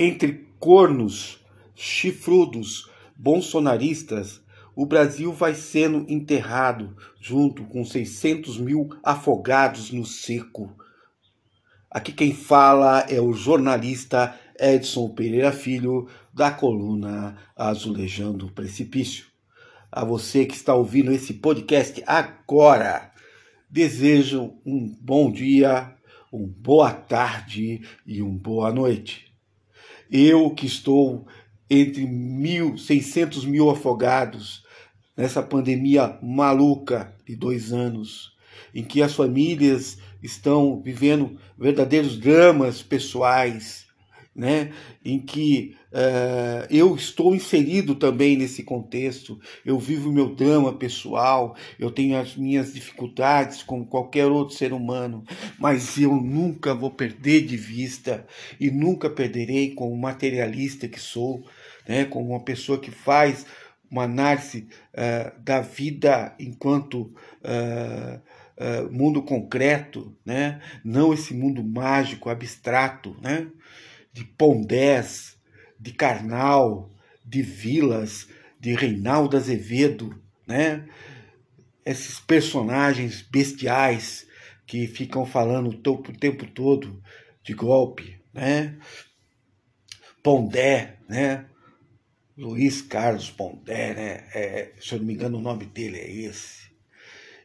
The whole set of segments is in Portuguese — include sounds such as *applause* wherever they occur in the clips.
entre cornos, chifrudos, bolsonaristas, o Brasil vai sendo enterrado junto com 600 mil afogados no seco. Aqui quem fala é o jornalista Edson Pereira Filho, da coluna Azulejando o Precipício. A você que está ouvindo esse podcast agora, desejo um bom dia, uma boa tarde e uma boa noite. Eu que estou entre mil, 600 mil afogados nessa pandemia maluca de dois anos, em que as famílias estão vivendo verdadeiros dramas pessoais, né? em que uh, eu estou inserido também nesse contexto, eu vivo meu drama pessoal, eu tenho as minhas dificuldades como qualquer outro ser humano, mas eu nunca vou perder de vista e nunca perderei como materialista que sou, né? como uma pessoa que faz uma análise uh, da vida enquanto uh, uh, mundo concreto, né? não esse mundo mágico, abstrato, né? De Pondés, de Karnal, de Vilas, de Reinaldo Azevedo, né? esses personagens bestiais que ficam falando o tempo todo de golpe, né? Pondé, né? Luiz Carlos Pondé, né? É, se eu não me engano, o nome dele é esse.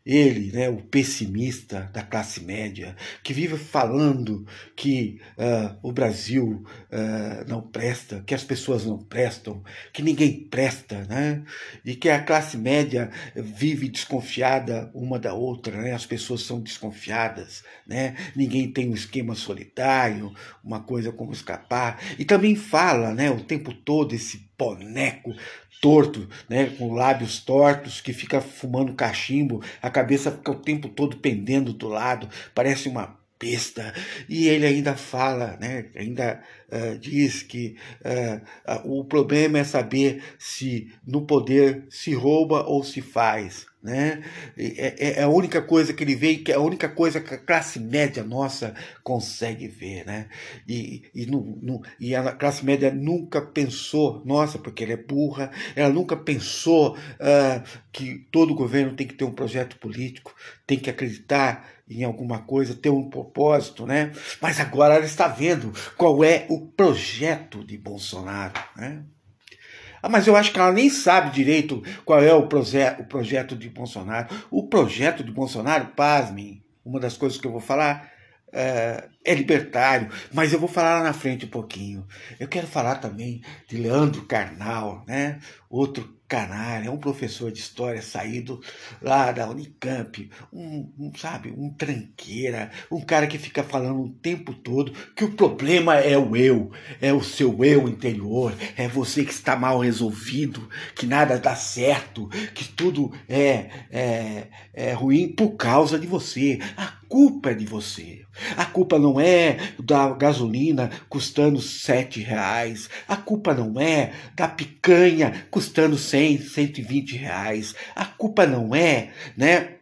Ele, né, o pessimista da classe média, que vive falando que uh, o Brasil uh, não presta, que as pessoas não prestam, que ninguém presta, né? e que a classe média vive desconfiada uma da outra, né? as pessoas são desconfiadas, né? ninguém tem um esquema solidário, uma coisa como escapar. E também fala né, o tempo todo esse boneco torto, né, com lábios tortos, que fica fumando cachimbo, a cabeça fica o tempo todo pendendo do lado, parece uma besta. E ele ainda fala, né, ainda uh, diz que uh, uh, o problema é saber se no poder se rouba ou se faz. Né? É, é, é, a única coisa que ele vê, que é a única coisa que a classe média nossa consegue ver. Né? E, e, não, não, e a classe média nunca pensou, nossa, porque ela é burra, ela nunca pensou uh, que todo governo tem que ter um projeto político, tem que acreditar em alguma coisa, ter um propósito, né? Mas agora ela está vendo qual é o projeto de Bolsonaro, né? Ah, mas eu acho que ela nem sabe direito qual é o, proje o projeto de Bolsonaro. O projeto de Bolsonaro, pasmem, uma das coisas que eu vou falar é, é libertário, mas eu vou falar lá na frente um pouquinho. Eu quero falar também de Leandro Carnal, né? outro Canário, é um professor de história saído lá da Unicamp, um, um, sabe, um tranqueira, um cara que fica falando o tempo todo que o problema é o eu, é o seu eu interior, é você que está mal resolvido, que nada dá certo, que tudo é, é, é ruim por causa de você. A culpa é de você. A culpa não é da gasolina custando sete reais. A culpa não é da picanha custando 100, 120 reais. A culpa não é, né,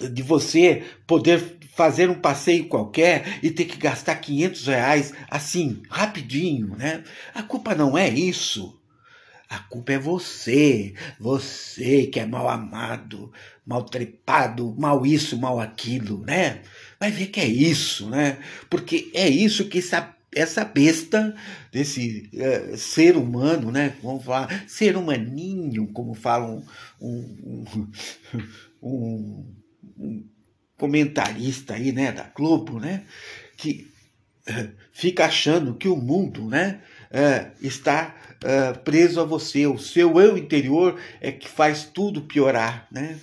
de você poder fazer um passeio qualquer e ter que gastar 500 reais assim, rapidinho, né? A culpa não é isso. A culpa é você, você que é mal amado, mal trepado, mal isso, mal aquilo, né? Vai ver que é isso, né? Porque é isso que essa, essa besta desse uh, ser humano, né? Vamos falar, ser humaninho, como fala um, um, um, um comentarista aí, né, da Globo, né? Que *laughs* fica achando que o mundo, né? Uh, está uh, preso a você. O seu eu interior é que faz tudo piorar, né?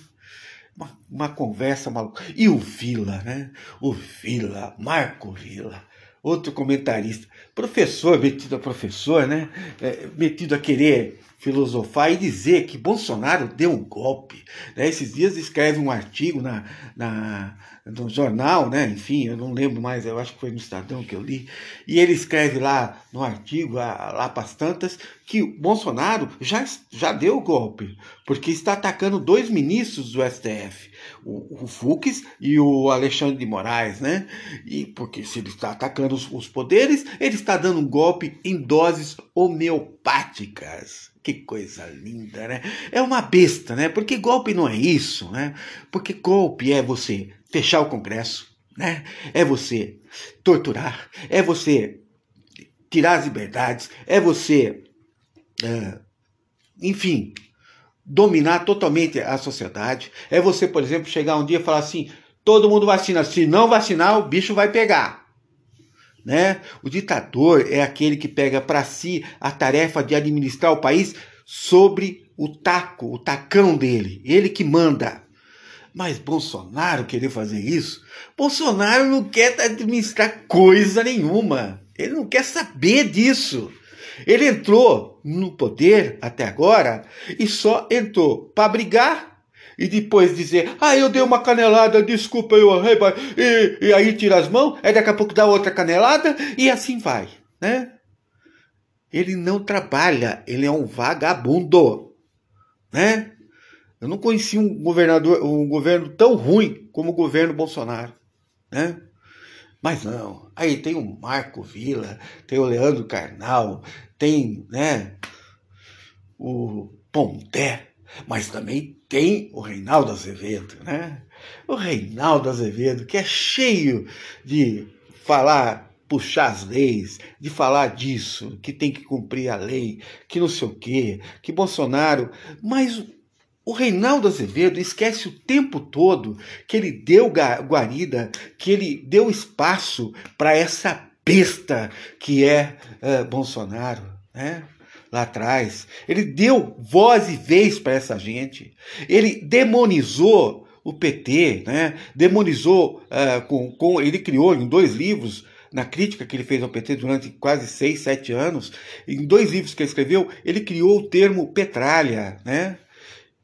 Uma, uma conversa maluca. E o Vila, né? O Vila, Marco Vila, outro comentarista, professor, metido a professor, né? É, metido a querer filosofar e dizer que Bolsonaro deu um golpe. Né? Esses dias escreve um artigo na, na, no jornal, né? Enfim, eu não lembro mais, eu acho que foi no Estadão que eu li. E ele escreve lá no artigo, lá para as tantas, que Bolsonaro já, já deu o golpe, porque está atacando dois ministros do STF, o, o Fux e o Alexandre de Moraes, né? E porque se ele está atacando os, os poderes, ele está dando um golpe em doses homeopáticas. Que coisa linda, né? É uma besta, né? Porque golpe não é isso, né? Porque golpe é você fechar o Congresso, né? É você torturar, é você tirar as liberdades, é você, é, enfim, dominar totalmente a sociedade. É você, por exemplo, chegar um dia e falar assim: todo mundo vacina, se não vacinar, o bicho vai pegar. Né? O ditador é aquele que pega para si a tarefa de administrar o país sobre o taco, o tacão dele, ele que manda. Mas Bolsonaro querer fazer isso? Bolsonaro não quer administrar coisa nenhuma. Ele não quer saber disso. Ele entrou no poder até agora e só entrou para brigar e depois dizer, ah, eu dei uma canelada, desculpa, eu errei, e, e aí tira as mãos, aí daqui a pouco dá outra canelada e assim vai, né? Ele não trabalha, ele é um vagabundo, né? Eu não conheci um governador, um governo tão ruim como o governo Bolsonaro, né? Mas não, aí tem o Marco Vila, tem o Leandro Carnal, tem, né, o Pondé, mas também tem o Reinaldo Azevedo, né? O Reinaldo Azevedo, que é cheio de falar, puxar as leis, de falar disso, que tem que cumprir a lei, que não sei o quê, que Bolsonaro. Mas o Reinaldo Azevedo esquece o tempo todo que ele deu guarida, que ele deu espaço para essa besta que é uh, Bolsonaro, né? Lá atrás. Ele deu voz e vez para essa gente. Ele demonizou o PT, né? Demonizou uh, com, com. Ele criou em dois livros na crítica que ele fez ao PT durante quase seis, sete anos, em dois livros que ele escreveu, ele criou o termo petralha, né?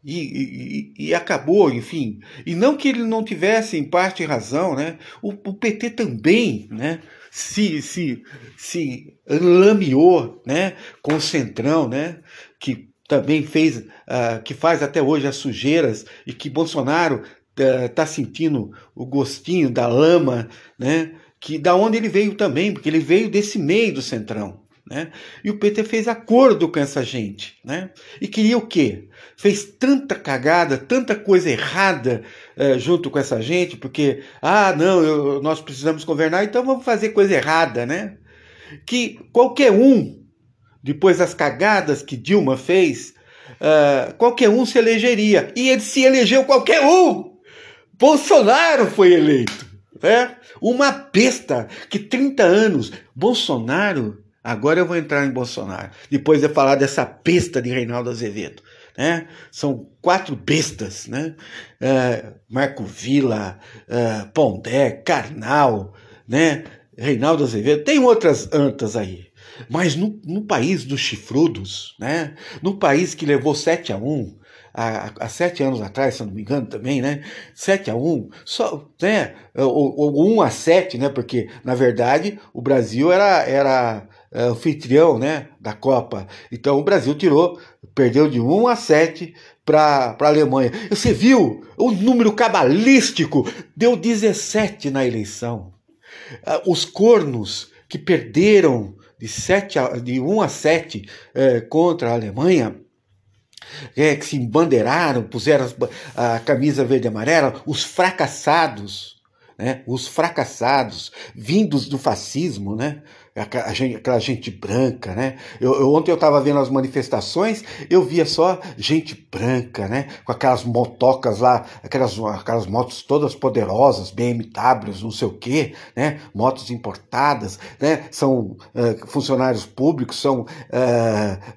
E, e, e, acabou, enfim. E não que ele não tivesse, em parte, razão, né? O, o PT também né? Se, se, se lameou né? com o Centrão, né? que também fez, uh, que faz até hoje as sujeiras, e que Bolsonaro está uh, sentindo o gostinho da lama, né? que da onde ele veio também, porque ele veio desse meio do Centrão. Né? E o PT fez acordo com essa gente. Né? E queria o quê? Fez tanta cagada, tanta coisa errada uh, junto com essa gente, porque, ah, não, eu, nós precisamos governar, então vamos fazer coisa errada, né? Que qualquer um, depois das cagadas que Dilma fez, uh, qualquer um se elegeria. E ele se elegeu qualquer um! Bolsonaro foi eleito. Né? Uma besta que 30 anos, Bolsonaro Agora eu vou entrar em Bolsonaro, depois de falar dessa besta de Reinaldo Azevedo. Né? São quatro bestas, né? Uh, Marco Vila, uh, Pondé, Karnal, né? Reinaldo Azevedo, tem outras antas aí. Mas no, no país dos chifrudos, né? no país que levou 7 a 1, há, há sete anos atrás, se não me engano também, né? 7 a 1, só, né? Ou, ou 1 a 7, né? Porque, na verdade, o Brasil era, era anfitrião né, da Copa. Então o Brasil tirou, perdeu de 1 a 7 para a Alemanha. Você viu o número cabalístico? Deu 17 na eleição. Uh, os cornos que perderam de, 7 a, de 1 a 7 uh, eh, contra a Alemanha. É, que se embandeiraram, puseram a camisa verde e amarela, os fracassados, né, os fracassados, vindos do fascismo, né, aquela gente branca, né? Eu, eu ontem eu estava vendo as manifestações, eu via só gente branca, né? Com aquelas motocas lá, aquelas, aquelas motos todas poderosas, BMWs, não sei o quê, né? Motos importadas, né? São uh, funcionários públicos, são uh,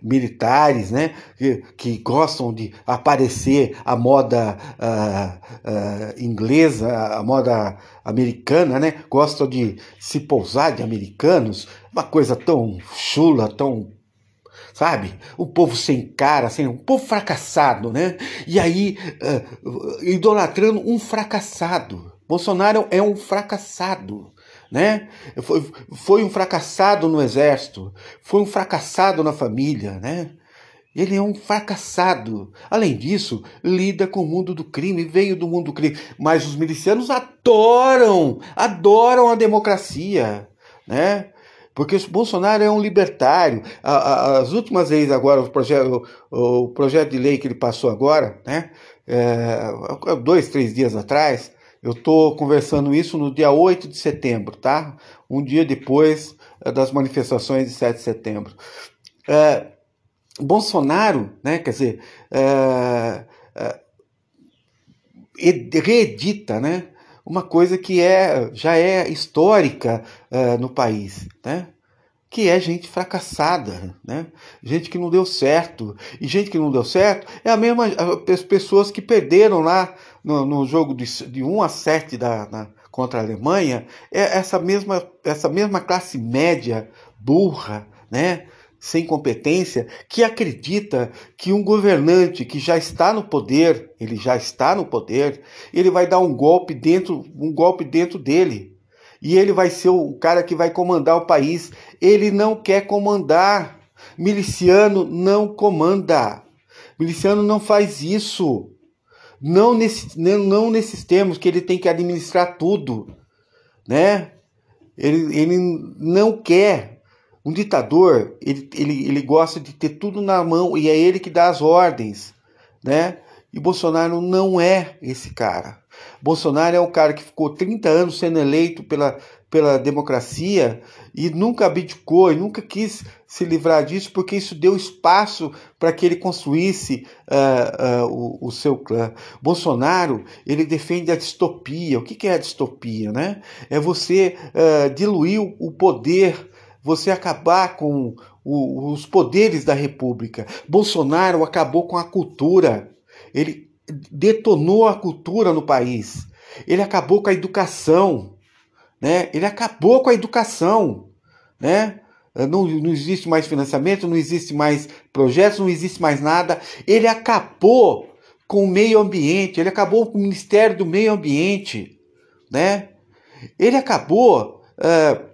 militares, né? Que, que, gostam de aparecer a moda uh, inglesa, a moda americana, né? Gostam de se pousar de americanos, uma coisa tão chula, tão sabe? O povo sem cara, assim, um povo fracassado, né? E aí, uh, idolatrando um fracassado. Bolsonaro é um fracassado. Né? Foi, foi um fracassado no exército, foi um fracassado na família, né? Ele é um fracassado. Além disso, lida com o mundo do crime, veio do mundo do crime. Mas os milicianos adoram, adoram a democracia, né? Porque o Bolsonaro é um libertário. As últimas vezes agora, o projeto, o projeto de lei que ele passou agora, né? É, dois, três dias atrás, eu estou conversando isso no dia 8 de setembro, tá? Um dia depois é, das manifestações de 7 de setembro. É, Bolsonaro, né, quer dizer, é, é, reedita né, uma coisa que é, já é histórica é, no país, né? que é gente fracassada, né? gente que não deu certo. E gente que não deu certo é a mesma as pessoas que perderam lá no, no jogo de, de 1 a 7 da, na, contra a Alemanha, é essa mesma, essa mesma classe média burra, né? Sem competência que acredita que um governante que já está no poder, ele já está no poder, ele vai dar um golpe dentro, um golpe dentro dele. E ele vai ser o cara que vai comandar o país. Ele não quer comandar. Miliciano não comanda. Miliciano não faz isso. Não, nesse, não nesses termos que ele tem que administrar tudo, né? Ele, ele não quer um ditador, ele, ele, ele gosta de ter tudo na mão e é ele que dá as ordens, né? E Bolsonaro não é esse cara. Bolsonaro é um cara que ficou 30 anos sendo eleito pela, pela democracia e nunca abdicou e nunca quis se livrar disso porque isso deu espaço para que ele construísse uh, uh, o, o, seu clã. Bolsonaro ele defende a distopia. O que, que é a distopia? Né? É você uh, diluir o poder você acabar com o, os poderes da República. Bolsonaro acabou com a cultura. Ele detonou a cultura no país. Ele acabou com a educação. Né? Ele acabou com a educação. Né? Não, não existe mais financiamento, não existe mais projetos, não existe mais nada. Ele acabou com o meio ambiente, ele acabou com o Ministério do Meio Ambiente. Né? Ele acabou. Uh,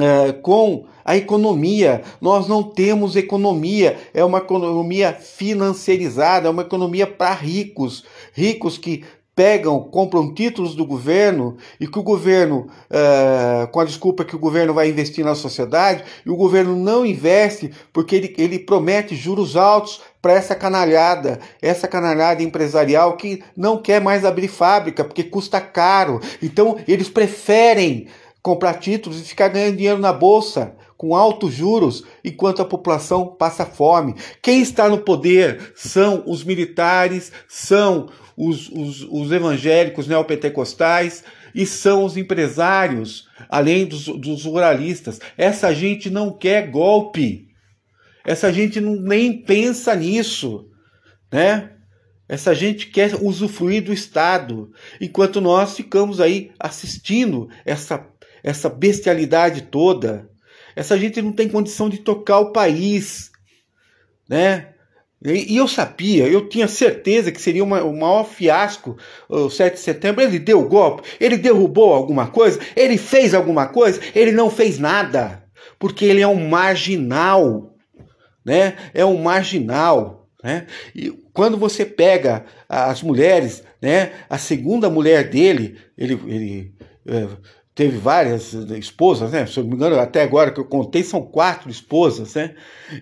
é, com a economia. Nós não temos economia, é uma economia financiarizada, é uma economia para ricos, ricos que pegam, compram títulos do governo e que o governo, é, com a desculpa que o governo vai investir na sociedade, e o governo não investe porque ele, ele promete juros altos para essa canalhada, essa canalhada empresarial que não quer mais abrir fábrica porque custa caro. Então eles preferem comprar títulos e ficar ganhando dinheiro na bolsa com altos juros enquanto a população passa fome. Quem está no poder são os militares, são os, os, os evangélicos neopentecostais e são os empresários, além dos, dos ruralistas. Essa gente não quer golpe. Essa gente não, nem pensa nisso, né? Essa gente quer usufruir do Estado, enquanto nós ficamos aí assistindo essa essa bestialidade toda. Essa gente não tem condição de tocar o país, né? E, eu sabia, eu tinha certeza que seria uma, o maior fiasco o 7 de setembro. Ele deu o golpe, ele derrubou alguma coisa, ele fez alguma coisa, ele não fez nada, porque ele é um marginal, né? É um marginal, né? E quando você pega as mulheres, né? A segunda mulher dele, ele, ele é, teve várias esposas, né? Se eu não me engano, até agora que eu contei, são quatro esposas, né?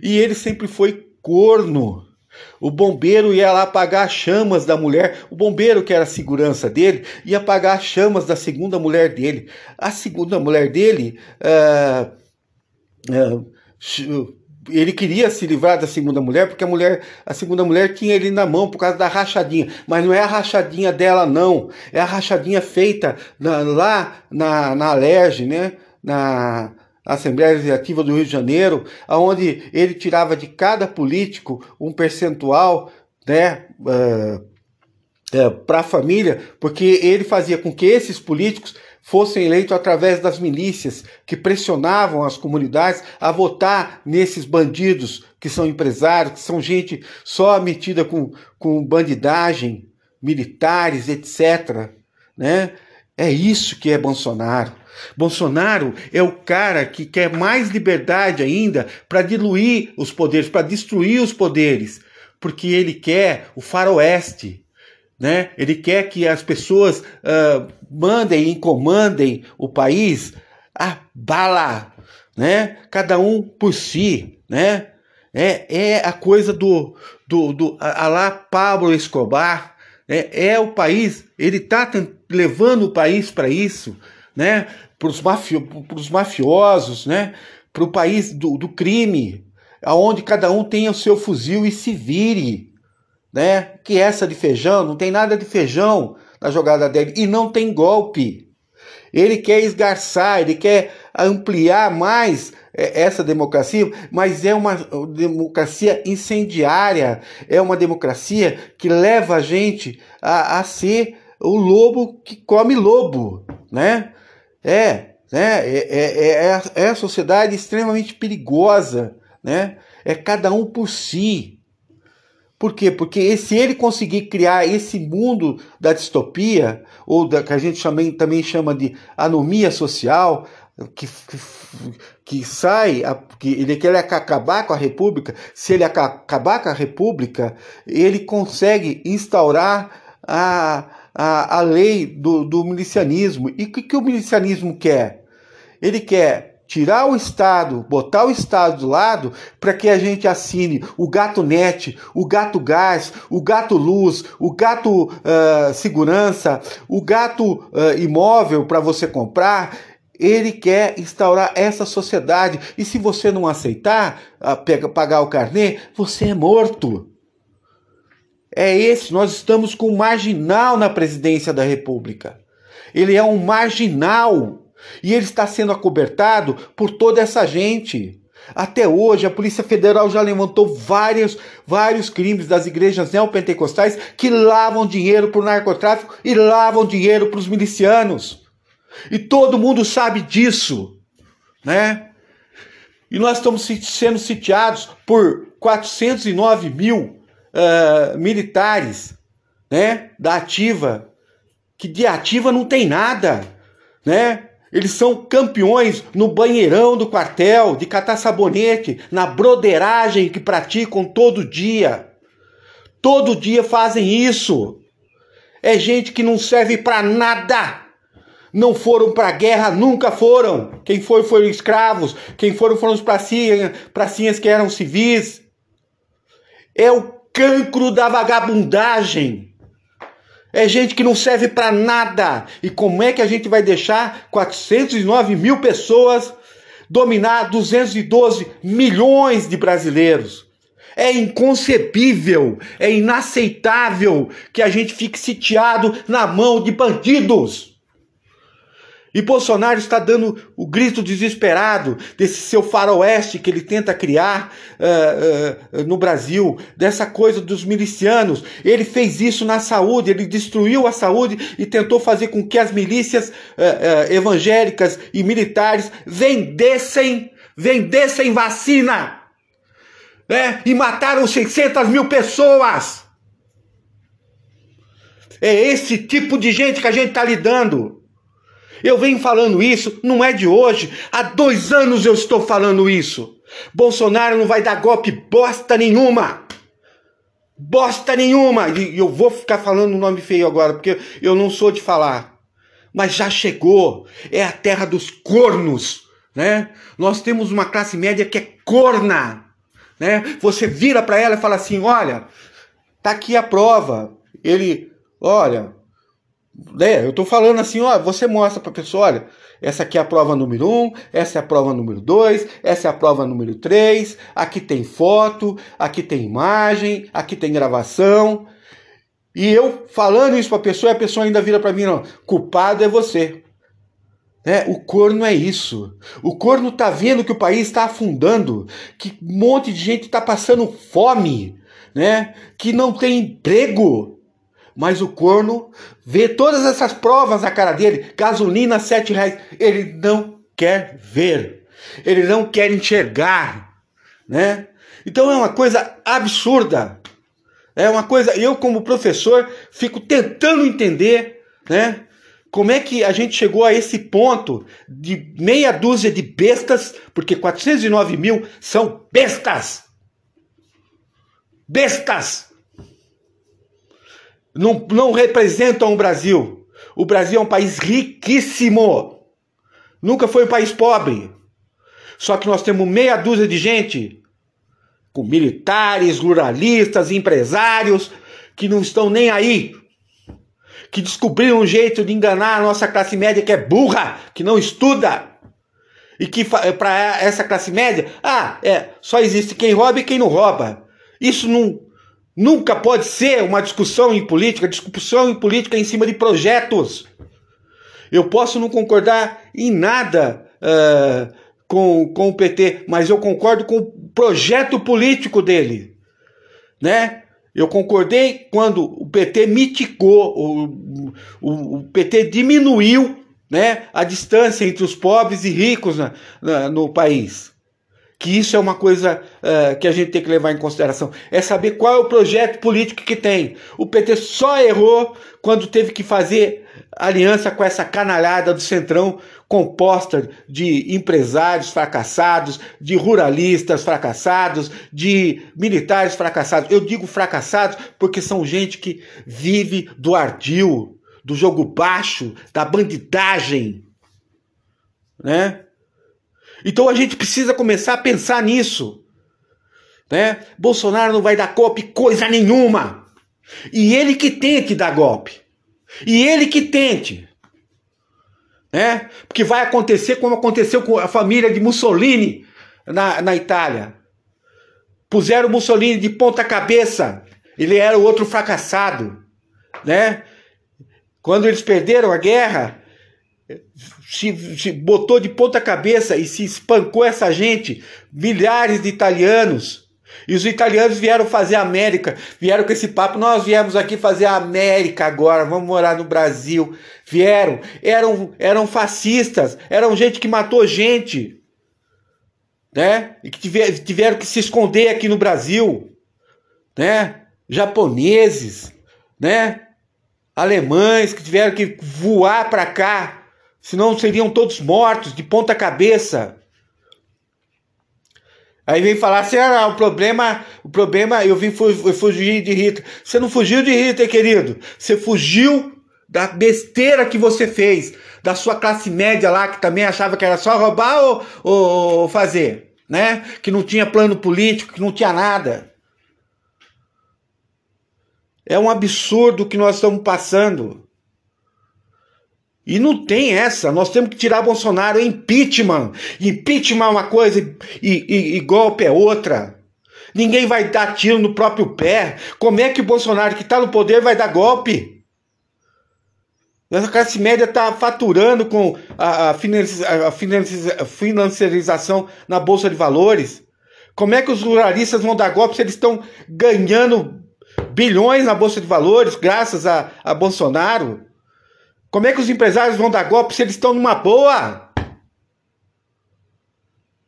E ele sempre foi corno. O bombeiro ia lá apagar as chamas da mulher. O bombeiro, que era a segurança dele, ia apagar as chamas da segunda mulher dele. A segunda mulher dele. Uh, uh, ele queria se livrar da segunda mulher porque a mulher, a segunda mulher tinha ele na mão por causa da rachadinha, mas não é a rachadinha dela não, é a rachadinha feita na, lá na na Alerj, né? Na Assembleia Legislativa do Rio de Janeiro, aonde ele tirava de cada político um percentual, né? Uh, é, para a família, porque ele fazia com que esses políticos fossem eleitos através das milícias que pressionavam as comunidades a votar nesses bandidos que são empresários, que são gente só metida com, com bandidagem, militares, etc. Né? É isso que é Bolsonaro. Bolsonaro é o cara que quer mais liberdade ainda para diluir os poderes, para destruir os poderes, porque ele quer o faroeste, né? Ele quer que as pessoas uh, mandem e comandem o país a bala, né? Cada um por si, né? É, é a coisa do, do, do lá Pablo Escobar, é, é o país, ele está levando o país para isso, né? Para os mafio, mafiosos, né? Para o país do, do crime, aonde cada um tenha o seu fuzil e se vire, né? Que essa de feijão, não tem nada de feijão na jogada dele e não tem golpe. Ele quer esgarçar, ele quer ampliar mais é, essa democracia, mas é uma democracia incendiária, é uma democracia que leva a gente a, a ser o lobo que come lobo, né? É, né? É, é, é, é a sociedade extremamente perigosa, né? É cada um por si. Por quê? Porque se ele conseguir criar esse mundo da distopia, ou da, que a gente chama, também chama de anomia social, que, que, que sai, que ele quer acabar com a República, se ele acabar com a República, ele consegue instaurar a, a, a lei do, do milicianismo. E o que, que o milicianismo quer? Ele quer tirar o Estado, botar o Estado do lado, para que a gente assine o gato net, o gato gás, o gato luz, o gato uh, segurança, o gato uh, imóvel para você comprar. Ele quer instaurar essa sociedade. E se você não aceitar uh, pega, pagar o carnê, você é morto. É esse, nós estamos com um marginal na presidência da República. Ele é um marginal e ele está sendo acobertado por toda essa gente. Até hoje, a Polícia Federal já levantou vários, vários crimes das igrejas neopentecostais que lavam dinheiro para o narcotráfico e lavam dinheiro para os milicianos. E todo mundo sabe disso, né? E nós estamos sendo sitiados por 409 mil uh, militares, né? Da ativa, que de ativa não tem nada, né? Eles são campeões no banheirão do quartel, de catar sabonete, na broderagem que praticam todo dia. Todo dia fazem isso. É gente que não serve para nada. Não foram para guerra, nunca foram. Quem foi foram escravos. Quem foram foram os pracinhas, pracinhas que eram civis. É o cancro da vagabundagem. É gente que não serve para nada. E como é que a gente vai deixar 409 mil pessoas dominar 212 milhões de brasileiros? É inconcebível, é inaceitável que a gente fique sitiado na mão de bandidos. E Bolsonaro está dando o grito desesperado desse seu faroeste que ele tenta criar uh, uh, no Brasil, dessa coisa dos milicianos. Ele fez isso na saúde, ele destruiu a saúde e tentou fazer com que as milícias uh, evangélicas e militares vendessem, vendessem vacina. Né? E mataram 600 mil pessoas. É esse tipo de gente que a gente está lidando. Eu venho falando isso, não é de hoje. Há dois anos eu estou falando isso. Bolsonaro não vai dar golpe bosta nenhuma. Bosta nenhuma. E eu vou ficar falando um nome feio agora, porque eu não sou de falar. Mas já chegou. É a terra dos cornos. Né? Nós temos uma classe média que é corna. Né? Você vira para ela e fala assim: olha, tá aqui a prova. Ele, olha, é, eu estou falando assim, ó, você mostra para a pessoa, olha, essa aqui é a prova número 1, um, essa é a prova número 2, essa é a prova número 3, aqui tem foto, aqui tem imagem, aqui tem gravação. E eu falando isso para a pessoa, a pessoa ainda vira para mim, não, culpado é você. É, o corno é isso. O corno tá vendo que o país está afundando, que um monte de gente está passando fome, né? Que não tem emprego, mas o corno vê todas essas provas na cara dele, gasolina sete reais, ele não quer ver, ele não quer enxergar, né? Então é uma coisa absurda, é uma coisa. Eu como professor fico tentando entender, né? Como é que a gente chegou a esse ponto de meia dúzia de bestas, porque 409 mil são bestas? Bestas! Não, não representam o Brasil. O Brasil é um país riquíssimo. Nunca foi um país pobre. Só que nós temos meia dúzia de gente, com militares, ruralistas, empresários, que não estão nem aí que descobriram um jeito de enganar a nossa classe média que é burra, que não estuda. E que para essa classe média, ah, é, só existe quem rouba e quem não rouba. Isso não, nunca pode ser uma discussão em política, discussão em política em cima de projetos. Eu posso não concordar em nada uh, com, com o PT, mas eu concordo com o projeto político dele. Né? Eu concordei quando o PT mitigou, o, o, o PT diminuiu né, a distância entre os pobres e ricos na, na, no país. Que isso é uma coisa uh, que a gente tem que levar em consideração. É saber qual é o projeto político que tem. O PT só errou quando teve que fazer aliança com essa canalhada do Centrão, composta de empresários fracassados, de ruralistas fracassados, de militares fracassados. Eu digo fracassados porque são gente que vive do ardil, do jogo baixo, da bandidagem, né? Então a gente precisa começar a pensar nisso, né? Bolsonaro não vai dar golpe coisa nenhuma. E ele que tente dar golpe. E ele que tente. Né? Porque vai acontecer como aconteceu com a família de Mussolini na, na Itália. Puseram Mussolini de ponta cabeça. Ele era o outro fracassado. Né? Quando eles perderam a guerra, se, se, botou de ponta cabeça e se espancou essa gente, milhares de italianos. E os italianos vieram fazer a América, vieram com esse papo, nós viemos aqui fazer a América agora, vamos morar no Brasil. Vieram, eram, eram fascistas, eram gente que matou gente, né? E que tiver, tiveram que se esconder aqui no Brasil, né? Japoneses, né? Alemães que tiveram que voar para cá, senão seriam todos mortos de ponta cabeça. Aí vem falar assim: ah, o problema, o problema, eu vim eu fugir de Hitler. Você não fugiu de Hitler, querido. Você fugiu da besteira que você fez, da sua classe média lá, que também achava que era só roubar ou, ou fazer, né? Que não tinha plano político, que não tinha nada. É um absurdo o que nós estamos passando. E não tem essa. Nós temos que tirar Bolsonaro. Impeachment. Impeachment é uma coisa e, e, e golpe é outra. Ninguém vai dar tiro no próprio pé. Como é que o Bolsonaro que está no poder vai dar golpe? Essa classe média está faturando com a, a, a financiarização na Bolsa de Valores. Como é que os ruralistas vão dar golpe se eles estão ganhando bilhões na Bolsa de Valores graças a, a Bolsonaro? Como é que os empresários vão dar golpe se eles estão numa boa?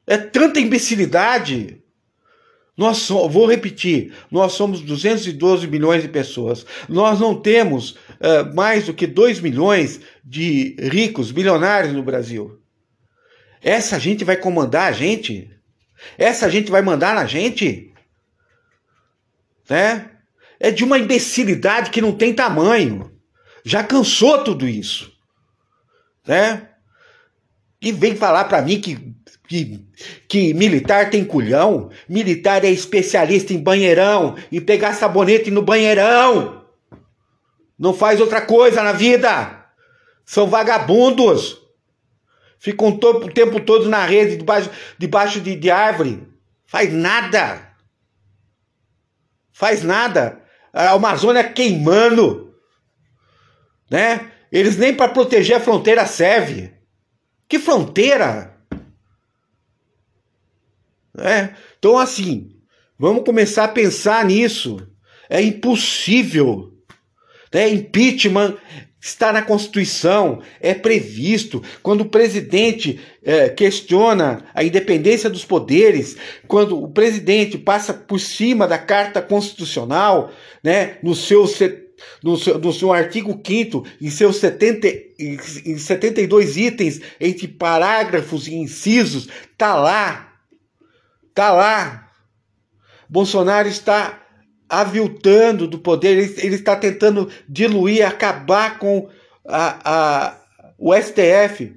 É tanta imbecilidade. Nós so, vou repetir, nós somos 212 milhões de pessoas. Nós não temos uh, mais do que 2 milhões de ricos, bilionários no Brasil. Essa gente vai comandar a gente? Essa gente vai mandar na gente? Né? É de uma imbecilidade que não tem tamanho. Já cansou tudo isso. Né? E vem falar para mim que, que, que militar tem culhão, militar é especialista em banheirão, em pegar sabonete no banheirão. Não faz outra coisa na vida. São vagabundos. Ficam o tempo todo na rede, debaixo, debaixo de, de árvore. Faz nada. Faz nada. A Amazônia queimando né? Eles nem para proteger a fronteira serve. Que fronteira? É. Então assim, vamos começar a pensar nisso. É impossível. Né? Impeachment está na Constituição, é previsto. Quando o presidente é, questiona a independência dos poderes, quando o presidente passa por cima da Carta Constitucional, né, no seu no seu, no seu artigo 5 em seus 70, em 72 itens, entre parágrafos e incisos, tá lá. Tá lá. Bolsonaro está aviltando do poder, ele, ele está tentando diluir, acabar com a, a, o STF,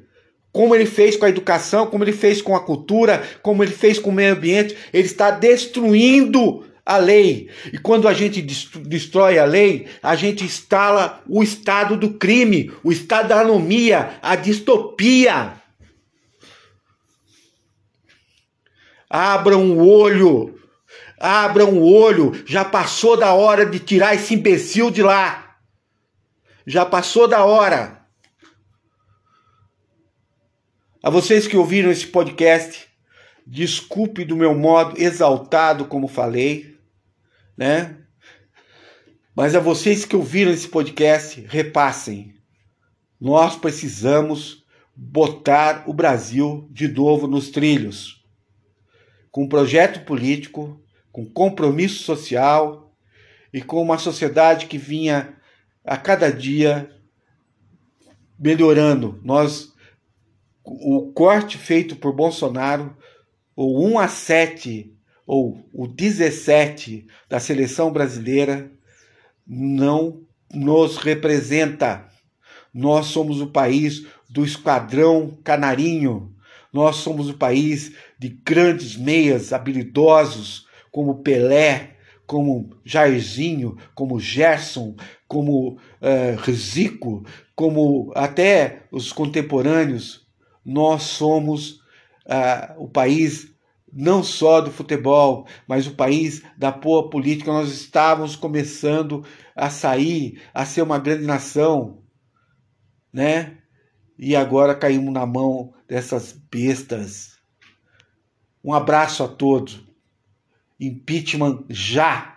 como ele fez com a educação, como ele fez com a cultura, como ele fez com o meio ambiente, ele está destruindo a lei. E quando a gente destrói a lei, a gente instala o estado do crime, o estado da anomia, a distopia. Abram o olho, abram o olho, já passou da hora de tirar esse imbecil de lá. Já passou da hora. A vocês que ouviram esse podcast, desculpe do meu modo exaltado, como falei, né? Mas a vocês que ouviram esse podcast, repassem. Nós precisamos botar o Brasil de novo nos trilhos. Com um projeto político, com compromisso social e com uma sociedade que vinha a cada dia melhorando. Nós o corte feito por Bolsonaro, o 1 a 7 ou o 17 da seleção brasileira, não nos representa. Nós somos o país do esquadrão canarinho. Nós somos o país de grandes meias habilidosos, como Pelé, como Jairzinho, como Gerson, como uh, Zico, como até os contemporâneos nós somos ah, o país não só do futebol, mas o país da boa política. Nós estávamos começando a sair, a ser uma grande nação, né? E agora caímos na mão dessas bestas. Um abraço a todos. Impeachment já!